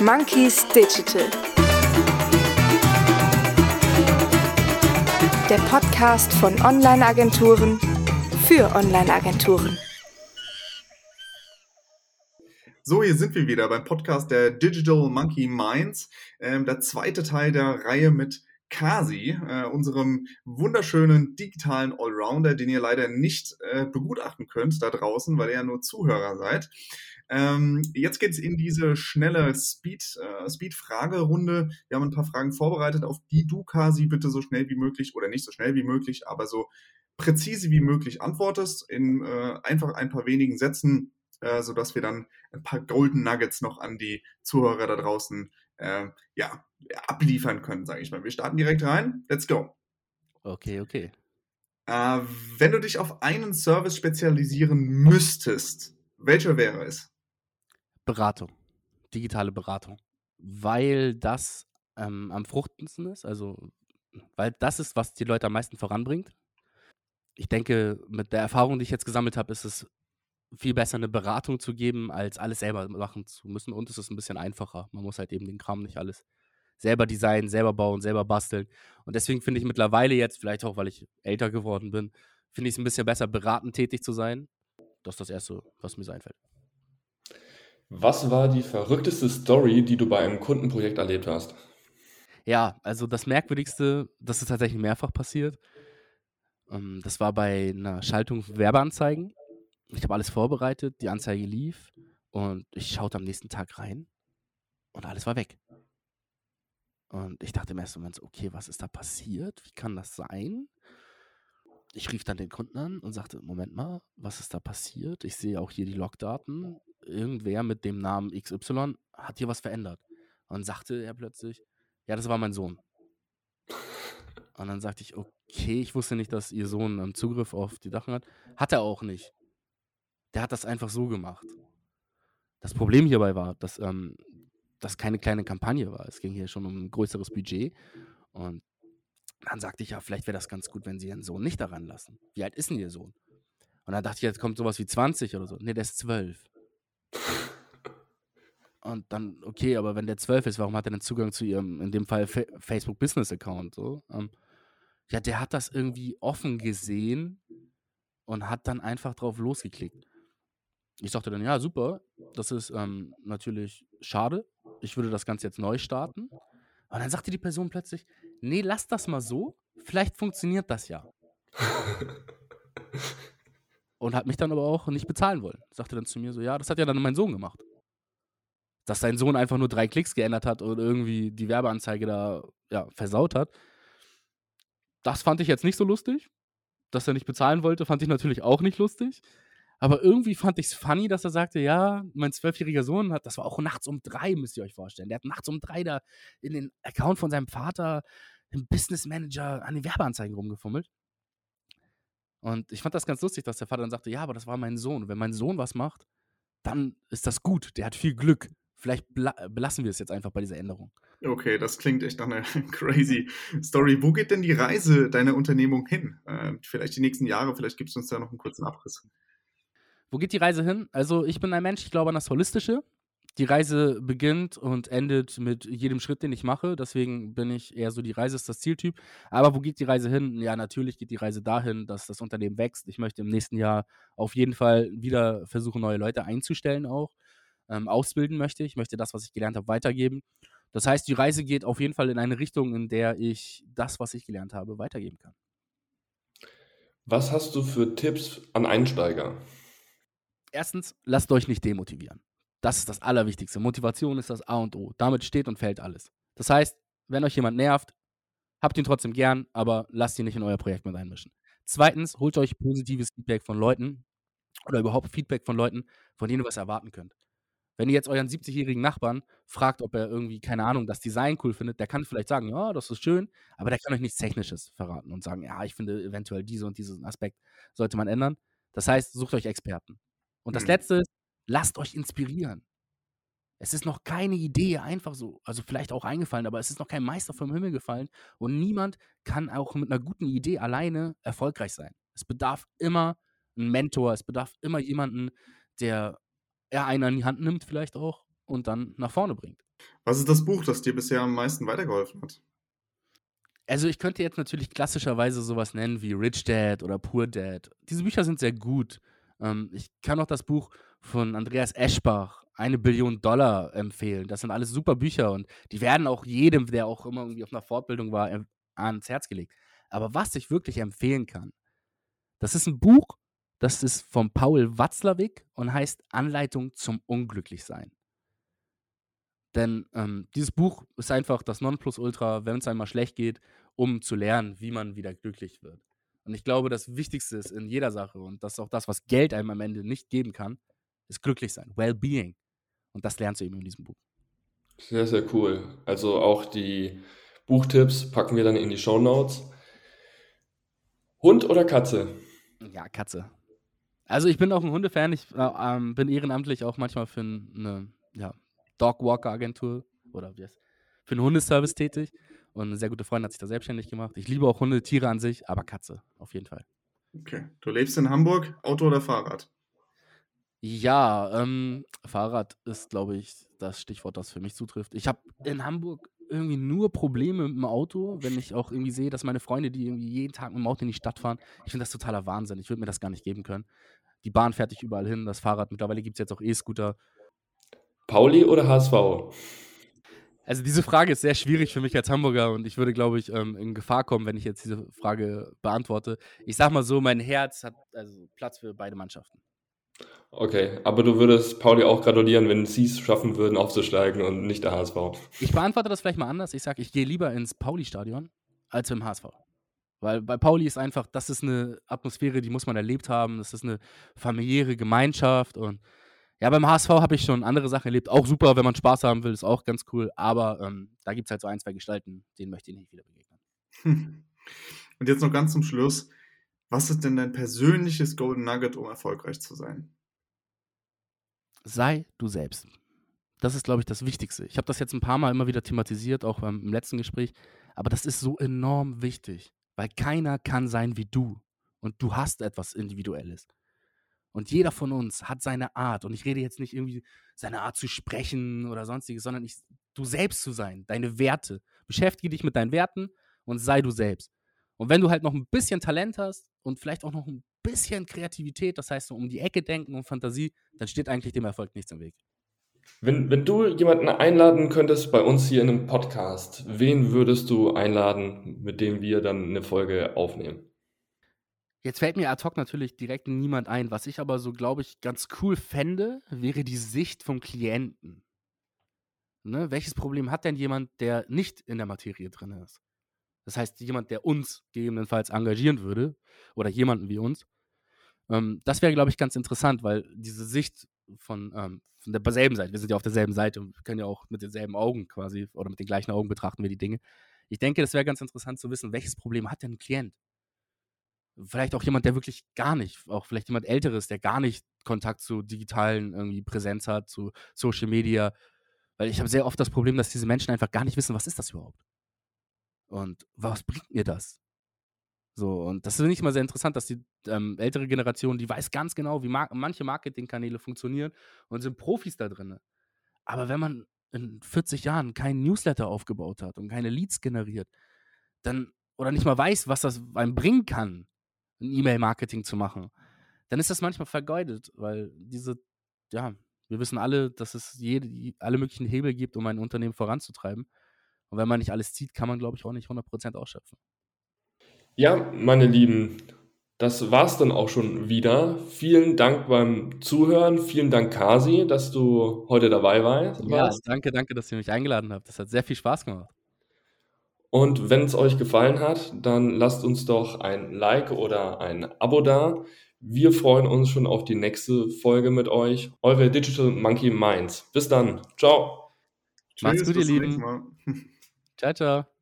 Monkeys Digital. Der Podcast von Online-Agenturen für Online-Agenturen. So, hier sind wir wieder beim Podcast der Digital Monkey Minds, ähm, der zweite Teil der Reihe mit Kasi, äh, unserem wunderschönen digitalen Allrounder, den ihr leider nicht äh, begutachten könnt da draußen, weil ihr ja nur Zuhörer seid. Ähm, jetzt geht's in diese schnelle Speed, äh, Speed-Fragerunde. Wir haben ein paar Fragen vorbereitet, auf die du, Kasi, bitte so schnell wie möglich oder nicht so schnell wie möglich, aber so präzise wie möglich antwortest, in äh, einfach ein paar wenigen Sätzen, äh, sodass wir dann ein paar Golden Nuggets noch an die Zuhörer da draußen äh, ja, abliefern können, sage ich mal. Wir starten direkt rein. Let's go. Okay, okay. Äh, wenn du dich auf einen Service spezialisieren müsstest, welcher wäre es? Beratung. Digitale Beratung. Weil das ähm, am fruchtendsten ist, also weil das ist, was die Leute am meisten voranbringt. Ich denke, mit der Erfahrung, die ich jetzt gesammelt habe, ist es viel besser, eine Beratung zu geben, als alles selber machen zu müssen. Und es ist ein bisschen einfacher. Man muss halt eben den Kram nicht alles selber designen, selber bauen, selber basteln. Und deswegen finde ich mittlerweile jetzt, vielleicht auch, weil ich älter geworden bin, finde ich es ein bisschen besser, beratend tätig zu sein. Das ist das Erste, was mir so einfällt. Was war die verrückteste Story, die du bei einem Kundenprojekt erlebt hast? Ja, also das Merkwürdigste, das ist tatsächlich mehrfach passiert. Ähm, das war bei einer Schaltung Werbeanzeigen. Ich habe alles vorbereitet, die Anzeige lief und ich schaute am nächsten Tag rein und alles war weg. Und ich dachte im ersten Moment so, okay, was ist da passiert? Wie kann das sein? Ich rief dann den Kunden an und sagte, Moment mal, was ist da passiert? Ich sehe auch hier die Logdaten. Irgendwer mit dem Namen XY hat hier was verändert. Und sagte er plötzlich, ja, das war mein Sohn. Und dann sagte ich, okay, ich wusste nicht, dass ihr Sohn einen Zugriff auf die Sachen hat. Hat er auch nicht. Der hat das einfach so gemacht. Das Problem hierbei war, dass ähm, das keine kleine Kampagne war. Es ging hier schon um ein größeres Budget. Und dann sagte ich, ja, vielleicht wäre das ganz gut, wenn Sie Ihren Sohn nicht daran lassen. Wie alt ist denn Ihr Sohn? Und dann dachte ich, jetzt kommt sowas wie 20 oder so. Nee, der ist 12. Und dann, okay, aber wenn der 12 ist, warum hat er denn Zugang zu ihrem, in dem Fall, Facebook Business Account? So? Ähm, ja, der hat das irgendwie offen gesehen und hat dann einfach drauf losgeklickt. Ich sagte dann, ja, super, das ist ähm, natürlich schade. Ich würde das Ganze jetzt neu starten. Und dann sagte die Person plötzlich, nee, lass das mal so, vielleicht funktioniert das ja. und hat mich dann aber auch nicht bezahlen wollen. Sagte dann zu mir so, ja, das hat ja dann mein Sohn gemacht. Dass sein Sohn einfach nur drei Klicks geändert hat und irgendwie die Werbeanzeige da ja, versaut hat. Das fand ich jetzt nicht so lustig. Dass er nicht bezahlen wollte, fand ich natürlich auch nicht lustig. Aber irgendwie fand ich es funny, dass er sagte, ja, mein zwölfjähriger Sohn hat, das war auch nachts um drei, müsst ihr euch vorstellen. Der hat nachts um drei da in den Account von seinem Vater, im Business Manager, an den Werbeanzeigen rumgefummelt. Und ich fand das ganz lustig, dass der Vater dann sagte, ja, aber das war mein Sohn. Wenn mein Sohn was macht, dann ist das gut. Der hat viel Glück. Vielleicht belassen wir es jetzt einfach bei dieser Änderung. Okay, das klingt echt nach einer crazy Story. Wo geht denn die Reise deiner Unternehmung hin? Äh, vielleicht die nächsten Jahre, vielleicht gibst du uns da noch einen kurzen Abriss. Wo geht die Reise hin? Also, ich bin ein Mensch, ich glaube an das Holistische. Die Reise beginnt und endet mit jedem Schritt, den ich mache. Deswegen bin ich eher so, die Reise ist das Zieltyp. Aber wo geht die Reise hin? Ja, natürlich geht die Reise dahin, dass das Unternehmen wächst. Ich möchte im nächsten Jahr auf jeden Fall wieder versuchen, neue Leute einzustellen auch. Ähm, ausbilden möchte ich, möchte das, was ich gelernt habe, weitergeben. Das heißt, die Reise geht auf jeden Fall in eine Richtung, in der ich das, was ich gelernt habe, weitergeben kann. Was hast du für Tipps an Einsteiger? Erstens, lasst euch nicht demotivieren. Das ist das Allerwichtigste. Motivation ist das A und O. Damit steht und fällt alles. Das heißt, wenn euch jemand nervt, habt ihn trotzdem gern, aber lasst ihn nicht in euer Projekt mit einmischen. Zweitens, holt euch positives Feedback von Leuten oder überhaupt Feedback von Leuten, von denen ihr was erwarten könnt. Wenn ihr jetzt euren 70-jährigen Nachbarn fragt, ob er irgendwie, keine Ahnung, das Design cool findet, der kann vielleicht sagen, ja, das ist schön, aber der kann euch nichts Technisches verraten und sagen, ja, ich finde eventuell diese und diesen Aspekt sollte man ändern. Das heißt, sucht euch Experten. Und das mhm. Letzte ist, lasst euch inspirieren. Es ist noch keine Idee einfach so, also vielleicht auch eingefallen, aber es ist noch kein Meister vom Himmel gefallen und niemand kann auch mit einer guten Idee alleine erfolgreich sein. Es bedarf immer einen Mentor, es bedarf immer jemanden, der er einen an die Hand nimmt vielleicht auch und dann nach vorne bringt. Was ist das Buch, das dir bisher am meisten weitergeholfen hat? Also ich könnte jetzt natürlich klassischerweise sowas nennen wie Rich Dad oder Poor Dad. Diese Bücher sind sehr gut. Ähm, ich kann auch das Buch von Andreas Eschbach, Eine Billion Dollar, empfehlen. Das sind alles super Bücher und die werden auch jedem, der auch immer irgendwie auf einer Fortbildung war, ans Herz gelegt. Aber was ich wirklich empfehlen kann, das ist ein Buch, das ist von Paul Watzlawick und heißt Anleitung zum Unglücklichsein. Denn ähm, dieses Buch ist einfach das Nonplusultra, wenn es einmal schlecht geht, um zu lernen, wie man wieder glücklich wird. Und ich glaube, das Wichtigste ist in jeder Sache und das ist auch das, was Geld einem am Ende nicht geben kann, ist glücklich sein, Well-being. Und das lernst du eben in diesem Buch. Sehr, sehr cool. Also auch die Buchtipps packen wir dann in die Show Notes. Hund oder Katze? Ja, Katze. Also ich bin auch ein Hundefan. Ich äh, ähm, bin ehrenamtlich auch manchmal für eine ja, Dogwalker-Agentur oder wie heißt für einen Hundeservice tätig. Und eine sehr gute Freundin hat sich da selbstständig gemacht. Ich liebe auch Hunde, Tiere an sich, aber Katze, auf jeden Fall. Okay. Du lebst in Hamburg, Auto oder Fahrrad? Ja, ähm, Fahrrad ist, glaube ich, das Stichwort, das für mich zutrifft. Ich habe in Hamburg irgendwie nur Probleme mit dem Auto, wenn ich auch irgendwie sehe, dass meine Freunde, die irgendwie jeden Tag mit dem Auto in die Stadt fahren, ich finde das totaler Wahnsinn. Ich würde mir das gar nicht geben können. Die Bahn fährt dich überall hin, das Fahrrad, mittlerweile gibt es jetzt auch E-Scooter. Pauli oder HSV? Also diese Frage ist sehr schwierig für mich als Hamburger und ich würde, glaube ich, ähm, in Gefahr kommen, wenn ich jetzt diese Frage beantworte. Ich sag mal so, mein Herz hat also Platz für beide Mannschaften. Okay, aber du würdest Pauli auch gratulieren, wenn sie es schaffen würden, aufzusteigen und nicht der HSV. Ich beantworte das vielleicht mal anders. Ich sage, ich gehe lieber ins Pauli-Stadion als im HSV. Weil bei Pauli ist einfach, das ist eine Atmosphäre, die muss man erlebt haben. Das ist eine familiäre Gemeinschaft. Und ja, beim HSV habe ich schon andere Sachen erlebt. Auch super, wenn man Spaß haben will, ist auch ganz cool. Aber ähm, da gibt es halt so ein, zwei Gestalten, denen möchte ich nicht wieder begegnen. Und jetzt noch ganz zum Schluss. Was ist denn dein persönliches Golden Nugget, um erfolgreich zu sein? Sei du selbst. Das ist, glaube ich, das Wichtigste. Ich habe das jetzt ein paar Mal immer wieder thematisiert, auch im letzten Gespräch. Aber das ist so enorm wichtig, weil keiner kann sein wie du. Und du hast etwas Individuelles. Und jeder von uns hat seine Art. Und ich rede jetzt nicht irgendwie seine Art zu sprechen oder sonstiges, sondern ich, du selbst zu sein, deine Werte. Beschäftige dich mit deinen Werten und sei du selbst. Und wenn du halt noch ein bisschen Talent hast und vielleicht auch noch ein bisschen Kreativität, das heißt so um die Ecke denken und Fantasie, dann steht eigentlich dem Erfolg nichts im Weg. Wenn, wenn du jemanden einladen könntest bei uns hier in einem Podcast, wen würdest du einladen, mit dem wir dann eine Folge aufnehmen? Jetzt fällt mir ad hoc natürlich direkt niemand ein. Was ich aber so, glaube ich, ganz cool fände, wäre die Sicht vom Klienten. Ne? Welches Problem hat denn jemand, der nicht in der Materie drin ist? Das heißt, jemand, der uns gegebenenfalls engagieren würde oder jemanden wie uns. Ähm, das wäre, glaube ich, ganz interessant, weil diese Sicht von, ähm, von derselben Seite, wir sind ja auf derselben Seite und können ja auch mit denselben Augen quasi oder mit den gleichen Augen betrachten wir die Dinge. Ich denke, das wäre ganz interessant zu wissen, welches Problem hat denn ein Klient? Vielleicht auch jemand, der wirklich gar nicht, auch vielleicht jemand Älteres, der gar nicht Kontakt zu digitalen irgendwie Präsenz hat, zu Social Media. Weil ich habe sehr oft das Problem, dass diese Menschen einfach gar nicht wissen, was ist das überhaupt? Und was bringt mir das? So, und das ist nicht mal sehr interessant, dass die ähm, ältere Generation, die weiß ganz genau, wie mar manche Marketingkanäle funktionieren und sind Profis da drin. Aber wenn man in 40 Jahren keinen Newsletter aufgebaut hat und keine Leads generiert, dann oder nicht mal weiß, was das einem bringen kann, ein E-Mail-Marketing zu machen, dann ist das manchmal vergeudet, weil diese, ja, wir wissen alle, dass es jede, alle möglichen Hebel gibt, um ein Unternehmen voranzutreiben. Und wenn man nicht alles zieht, kann man, glaube ich, auch nicht 100% ausschöpfen. Ja, meine Lieben, das war's dann auch schon wieder. Vielen Dank beim Zuhören. Vielen Dank, Kasi, dass du heute dabei warst. Ja, danke, danke, dass ihr mich eingeladen habt. Das hat sehr viel Spaß gemacht. Und wenn es euch gefallen hat, dann lasst uns doch ein Like oder ein Abo da. Wir freuen uns schon auf die nächste Folge mit euch. Eure Digital Monkey Minds. Bis dann. Ciao. Macht's gut, ihr Lieben. Ciao, ciao.